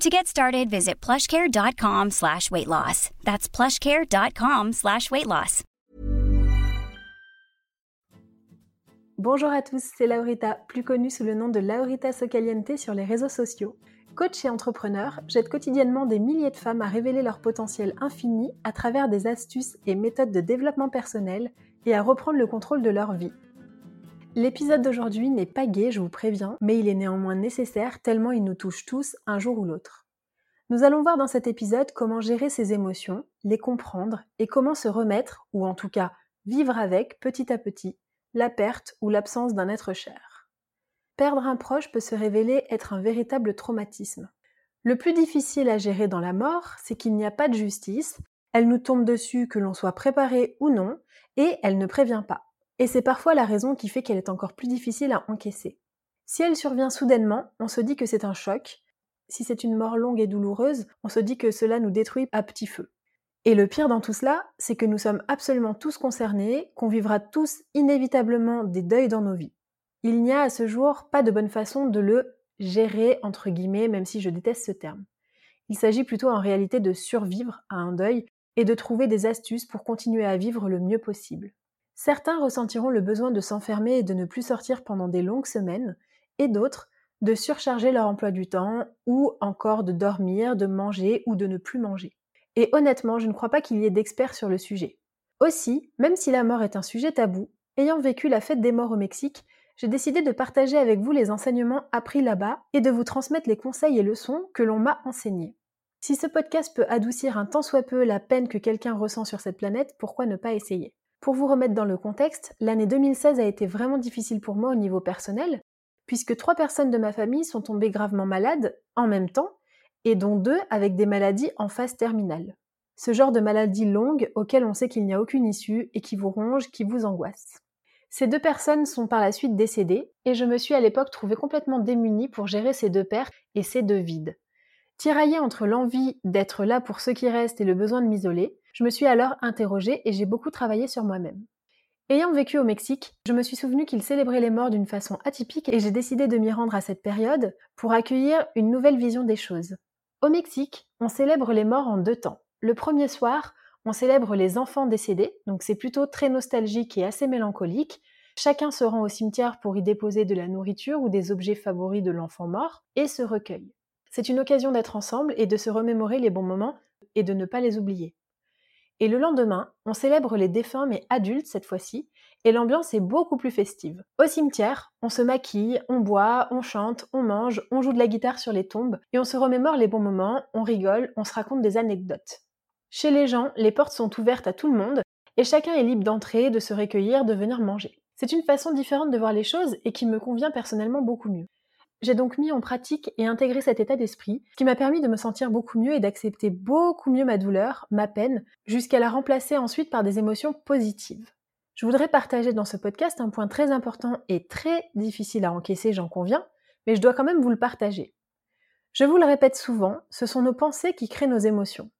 To get started, visit plushcare.com slash weight loss. That's plushcare.com slash weight loss. Bonjour à tous, c'est Laurita, plus connue sous le nom de Laurita Socaliente sur les réseaux sociaux. Coach et entrepreneur, j'aide quotidiennement des milliers de femmes à révéler leur potentiel infini à travers des astuces et méthodes de développement personnel et à reprendre le contrôle de leur vie. L'épisode d'aujourd'hui n'est pas gai, je vous préviens, mais il est néanmoins nécessaire tellement il nous touche tous un jour ou l'autre. Nous allons voir dans cet épisode comment gérer ses émotions, les comprendre et comment se remettre, ou en tout cas vivre avec petit à petit, la perte ou l'absence d'un être cher. Perdre un proche peut se révéler être un véritable traumatisme. Le plus difficile à gérer dans la mort, c'est qu'il n'y a pas de justice, elle nous tombe dessus que l'on soit préparé ou non, et elle ne prévient pas. Et c'est parfois la raison qui fait qu'elle est encore plus difficile à encaisser. Si elle survient soudainement, on se dit que c'est un choc. Si c'est une mort longue et douloureuse, on se dit que cela nous détruit à petit feu. Et le pire dans tout cela, c'est que nous sommes absolument tous concernés, qu'on vivra tous inévitablement des deuils dans nos vies. Il n'y a à ce jour pas de bonne façon de le gérer, entre guillemets, même si je déteste ce terme. Il s'agit plutôt en réalité de survivre à un deuil et de trouver des astuces pour continuer à vivre le mieux possible. Certains ressentiront le besoin de s'enfermer et de ne plus sortir pendant des longues semaines, et d'autres de surcharger leur emploi du temps, ou encore de dormir, de manger ou de ne plus manger. Et honnêtement, je ne crois pas qu'il y ait d'experts sur le sujet. Aussi, même si la mort est un sujet tabou, ayant vécu la fête des morts au Mexique, j'ai décidé de partager avec vous les enseignements appris là-bas et de vous transmettre les conseils et leçons que l'on m'a enseignés. Si ce podcast peut adoucir un tant soit peu la peine que quelqu'un ressent sur cette planète, pourquoi ne pas essayer? Pour vous remettre dans le contexte, l'année 2016 a été vraiment difficile pour moi au niveau personnel, puisque trois personnes de ma famille sont tombées gravement malades en même temps, et dont deux avec des maladies en phase terminale. Ce genre de maladie longue auquel on sait qu'il n'y a aucune issue et qui vous ronge, qui vous angoisse. Ces deux personnes sont par la suite décédées, et je me suis à l'époque trouvée complètement démunie pour gérer ces deux pertes et ces deux vides. Tiraillée entre l'envie d'être là pour ceux qui restent et le besoin de m'isoler, je me suis alors interrogée et j'ai beaucoup travaillé sur moi-même. Ayant vécu au Mexique, je me suis souvenu qu'ils célébraient les morts d'une façon atypique et j'ai décidé de m'y rendre à cette période pour accueillir une nouvelle vision des choses. Au Mexique, on célèbre les morts en deux temps. Le premier soir, on célèbre les enfants décédés, donc c'est plutôt très nostalgique et assez mélancolique. Chacun se rend au cimetière pour y déposer de la nourriture ou des objets favoris de l'enfant mort et se recueille. C'est une occasion d'être ensemble et de se remémorer les bons moments et de ne pas les oublier. Et le lendemain, on célèbre les défunts mais adultes cette fois-ci, et l'ambiance est beaucoup plus festive. Au cimetière, on se maquille, on boit, on chante, on mange, on joue de la guitare sur les tombes, et on se remémore les bons moments, on rigole, on se raconte des anecdotes. Chez les gens, les portes sont ouvertes à tout le monde, et chacun est libre d'entrer, de se recueillir, de venir manger. C'est une façon différente de voir les choses et qui me convient personnellement beaucoup mieux. J'ai donc mis en pratique et intégré cet état d'esprit, qui m'a permis de me sentir beaucoup mieux et d'accepter beaucoup mieux ma douleur, ma peine, jusqu'à la remplacer ensuite par des émotions positives. Je voudrais partager dans ce podcast un point très important et très difficile à encaisser, j'en conviens, mais je dois quand même vous le partager. Je vous le répète souvent, ce sont nos pensées qui créent nos émotions.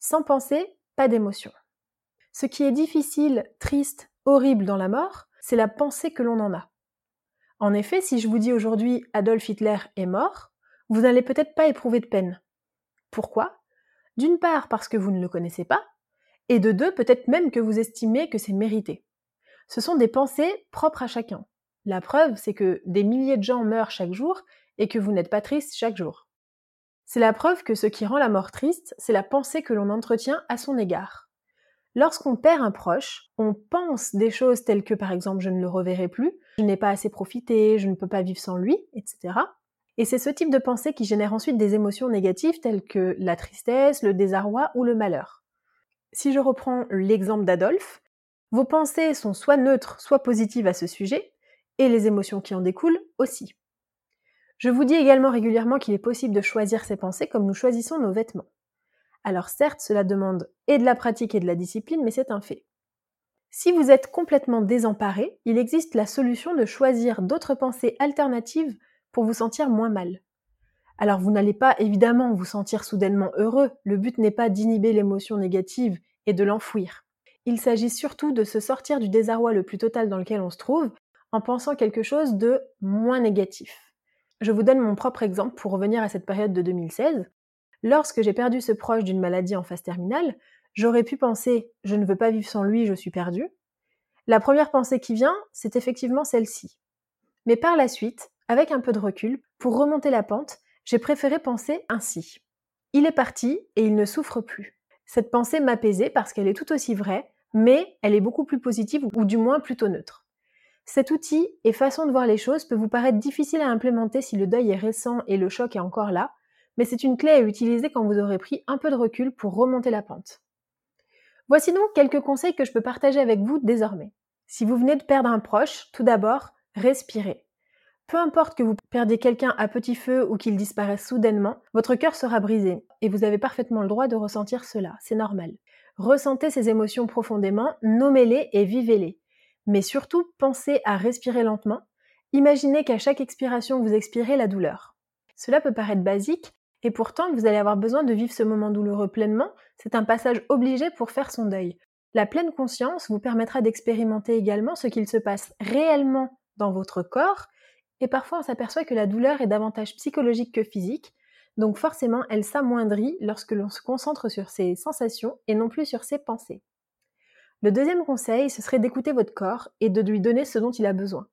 Sans pensée, pas d'émotion. Ce qui est difficile, triste, horrible dans la mort, c'est la pensée que l'on en a. En effet, si je vous dis aujourd'hui Adolf Hitler est mort, vous n'allez peut-être pas éprouver de peine. Pourquoi? D'une part parce que vous ne le connaissez pas, et de deux peut-être même que vous estimez que c'est mérité. Ce sont des pensées propres à chacun. La preuve, c'est que des milliers de gens meurent chaque jour et que vous n'êtes pas triste chaque jour. C'est la preuve que ce qui rend la mort triste, c'est la pensée que l'on entretient à son égard. Lorsqu'on perd un proche, on pense des choses telles que par exemple je ne le reverrai plus, je n'ai pas assez profité, je ne peux pas vivre sans lui, etc. Et c'est ce type de pensée qui génère ensuite des émotions négatives telles que la tristesse, le désarroi ou le malheur. Si je reprends l'exemple d'Adolphe, vos pensées sont soit neutres, soit positives à ce sujet, et les émotions qui en découlent aussi. Je vous dis également régulièrement qu'il est possible de choisir ses pensées comme nous choisissons nos vêtements. Alors certes, cela demande et de la pratique et de la discipline, mais c'est un fait. Si vous êtes complètement désemparé, il existe la solution de choisir d'autres pensées alternatives pour vous sentir moins mal. Alors vous n'allez pas évidemment vous sentir soudainement heureux, le but n'est pas d'inhiber l'émotion négative et de l'enfouir. Il s'agit surtout de se sortir du désarroi le plus total dans lequel on se trouve en pensant quelque chose de moins négatif. Je vous donne mon propre exemple pour revenir à cette période de 2016. Lorsque j'ai perdu ce proche d'une maladie en phase terminale, j'aurais pu penser je ne veux pas vivre sans lui, je suis perdu. La première pensée qui vient, c'est effectivement celle-ci. Mais par la suite, avec un peu de recul, pour remonter la pente, j'ai préféré penser ainsi. Il est parti et il ne souffre plus. Cette pensée m'apaisait parce qu'elle est tout aussi vraie, mais elle est beaucoup plus positive ou du moins plutôt neutre. Cet outil et façon de voir les choses peut vous paraître difficile à implémenter si le deuil est récent et le choc est encore là, mais c'est une clé à utiliser quand vous aurez pris un peu de recul pour remonter la pente. Voici donc quelques conseils que je peux partager avec vous désormais. Si vous venez de perdre un proche, tout d'abord, respirez. Peu importe que vous perdiez quelqu'un à petit feu ou qu'il disparaisse soudainement, votre cœur sera brisé et vous avez parfaitement le droit de ressentir cela, c'est normal. Ressentez ces émotions profondément, nommez-les et vivez-les. Mais surtout, pensez à respirer lentement. Imaginez qu'à chaque expiration, vous expirez la douleur. Cela peut paraître basique, et pourtant, vous allez avoir besoin de vivre ce moment douloureux pleinement. C'est un passage obligé pour faire son deuil. La pleine conscience vous permettra d'expérimenter également ce qu'il se passe réellement dans votre corps, et parfois on s'aperçoit que la douleur est davantage psychologique que physique, donc forcément elle s'amoindrit lorsque l'on se concentre sur ses sensations et non plus sur ses pensées. Le deuxième conseil, ce serait d'écouter votre corps et de lui donner ce dont il a besoin.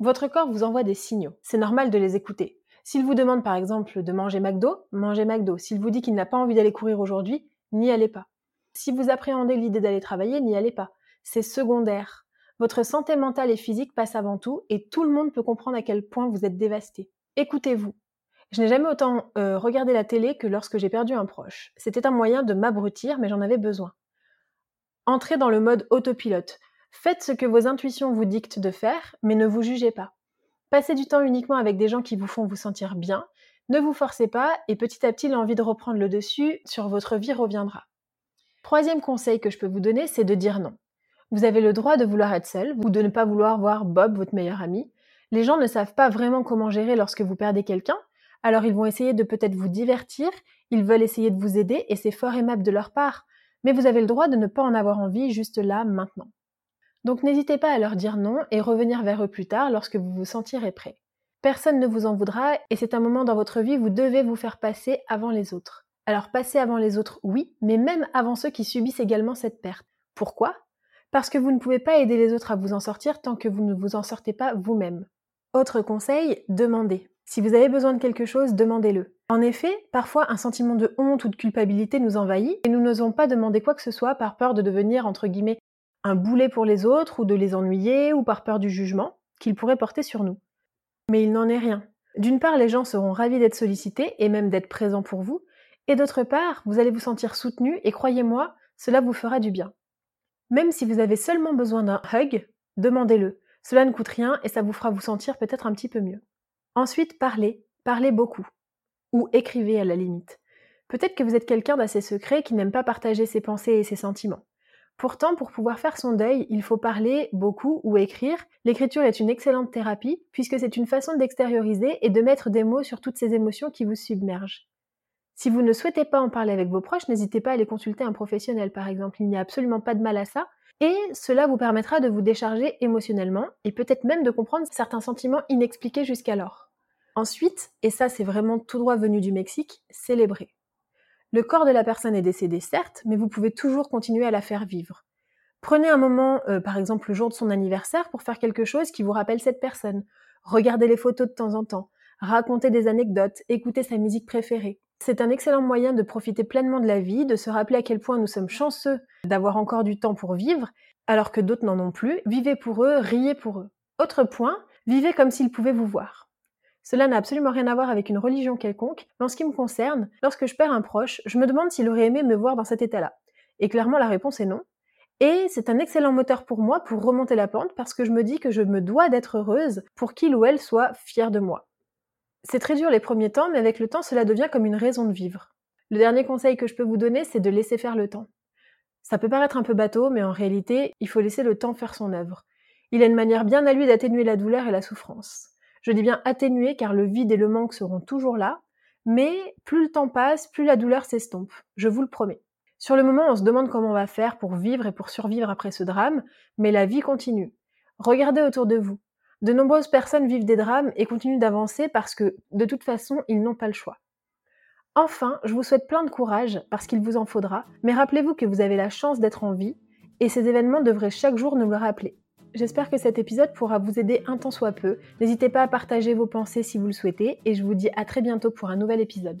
Votre corps vous envoie des signaux. C'est normal de les écouter. S'il vous demande par exemple de manger McDo, mangez McDo. S'il vous dit qu'il n'a pas envie d'aller courir aujourd'hui, n'y allez pas. Si vous appréhendez l'idée d'aller travailler, n'y allez pas. C'est secondaire. Votre santé mentale et physique passe avant tout et tout le monde peut comprendre à quel point vous êtes dévasté. Écoutez-vous. Je n'ai jamais autant euh, regardé la télé que lorsque j'ai perdu un proche. C'était un moyen de m'abrutir, mais j'en avais besoin. Entrez dans le mode autopilote. Faites ce que vos intuitions vous dictent de faire, mais ne vous jugez pas. Passez du temps uniquement avec des gens qui vous font vous sentir bien. Ne vous forcez pas et petit à petit l'envie de reprendre le dessus sur votre vie reviendra. Troisième conseil que je peux vous donner, c'est de dire non. Vous avez le droit de vouloir être seul ou de ne pas vouloir voir Bob, votre meilleur ami. Les gens ne savent pas vraiment comment gérer lorsque vous perdez quelqu'un, alors ils vont essayer de peut-être vous divertir, ils veulent essayer de vous aider et c'est fort aimable de leur part mais vous avez le droit de ne pas en avoir envie juste là, maintenant. Donc n'hésitez pas à leur dire non et revenir vers eux plus tard lorsque vous vous sentirez prêt. Personne ne vous en voudra et c'est un moment dans votre vie où vous devez vous faire passer avant les autres. Alors passer avant les autres, oui, mais même avant ceux qui subissent également cette perte. Pourquoi? Parce que vous ne pouvez pas aider les autres à vous en sortir tant que vous ne vous en sortez pas vous-même. Autre conseil, demandez. Si vous avez besoin de quelque chose, demandez-le. En effet, parfois un sentiment de honte ou de culpabilité nous envahit et nous n'osons pas demander quoi que ce soit par peur de devenir, entre guillemets, un boulet pour les autres ou de les ennuyer ou par peur du jugement qu'ils pourraient porter sur nous. Mais il n'en est rien. D'une part, les gens seront ravis d'être sollicités et même d'être présents pour vous, et d'autre part, vous allez vous sentir soutenu et croyez-moi, cela vous fera du bien. Même si vous avez seulement besoin d'un hug, demandez-le. Cela ne coûte rien et ça vous fera vous sentir peut-être un petit peu mieux. Ensuite, parlez, parlez beaucoup. Ou écrivez à la limite. Peut-être que vous êtes quelqu'un d'assez secret qui n'aime pas partager ses pensées et ses sentiments. Pourtant, pour pouvoir faire son deuil, il faut parler beaucoup ou écrire. L'écriture est une excellente thérapie puisque c'est une façon d'extérioriser et de mettre des mots sur toutes ces émotions qui vous submergent. Si vous ne souhaitez pas en parler avec vos proches, n'hésitez pas à aller consulter un professionnel par exemple. Il n'y a absolument pas de mal à ça, Et cela vous permettra de vous décharger émotionnellement et peut-être même de comprendre certains sentiments inexpliqués jusqu'alors. Ensuite, et ça c'est vraiment tout droit venu du Mexique, célébrer. Le corps de la personne est décédé certes, mais vous pouvez toujours continuer à la faire vivre. Prenez un moment, euh, par exemple le jour de son anniversaire, pour faire quelque chose qui vous rappelle cette personne. Regardez les photos de temps en temps, racontez des anecdotes, écoutez sa musique préférée. C'est un excellent moyen de profiter pleinement de la vie, de se rappeler à quel point nous sommes chanceux d'avoir encore du temps pour vivre, alors que d'autres n'en ont plus. Vivez pour eux, riez pour eux. Autre point, vivez comme s'ils pouvaient vous voir. Cela n'a absolument rien à voir avec une religion quelconque, mais en ce qui me concerne, lorsque je perds un proche, je me demande s'il aurait aimé me voir dans cet état-là. Et clairement, la réponse est non. Et c'est un excellent moteur pour moi pour remonter la pente parce que je me dis que je me dois d'être heureuse pour qu'il ou elle soit fier de moi. C'est très dur les premiers temps, mais avec le temps, cela devient comme une raison de vivre. Le dernier conseil que je peux vous donner, c'est de laisser faire le temps. Ça peut paraître un peu bateau, mais en réalité, il faut laisser le temps faire son œuvre. Il a une manière bien à lui d'atténuer la douleur et la souffrance. Je dis bien atténuer car le vide et le manque seront toujours là, mais plus le temps passe, plus la douleur s'estompe. Je vous le promets. Sur le moment, on se demande comment on va faire pour vivre et pour survivre après ce drame, mais la vie continue. Regardez autour de vous. De nombreuses personnes vivent des drames et continuent d'avancer parce que, de toute façon, ils n'ont pas le choix. Enfin, je vous souhaite plein de courage parce qu'il vous en faudra, mais rappelez-vous que vous avez la chance d'être en vie et ces événements devraient chaque jour nous le rappeler. J'espère que cet épisode pourra vous aider un tant soit peu. N'hésitez pas à partager vos pensées si vous le souhaitez et je vous dis à très bientôt pour un nouvel épisode.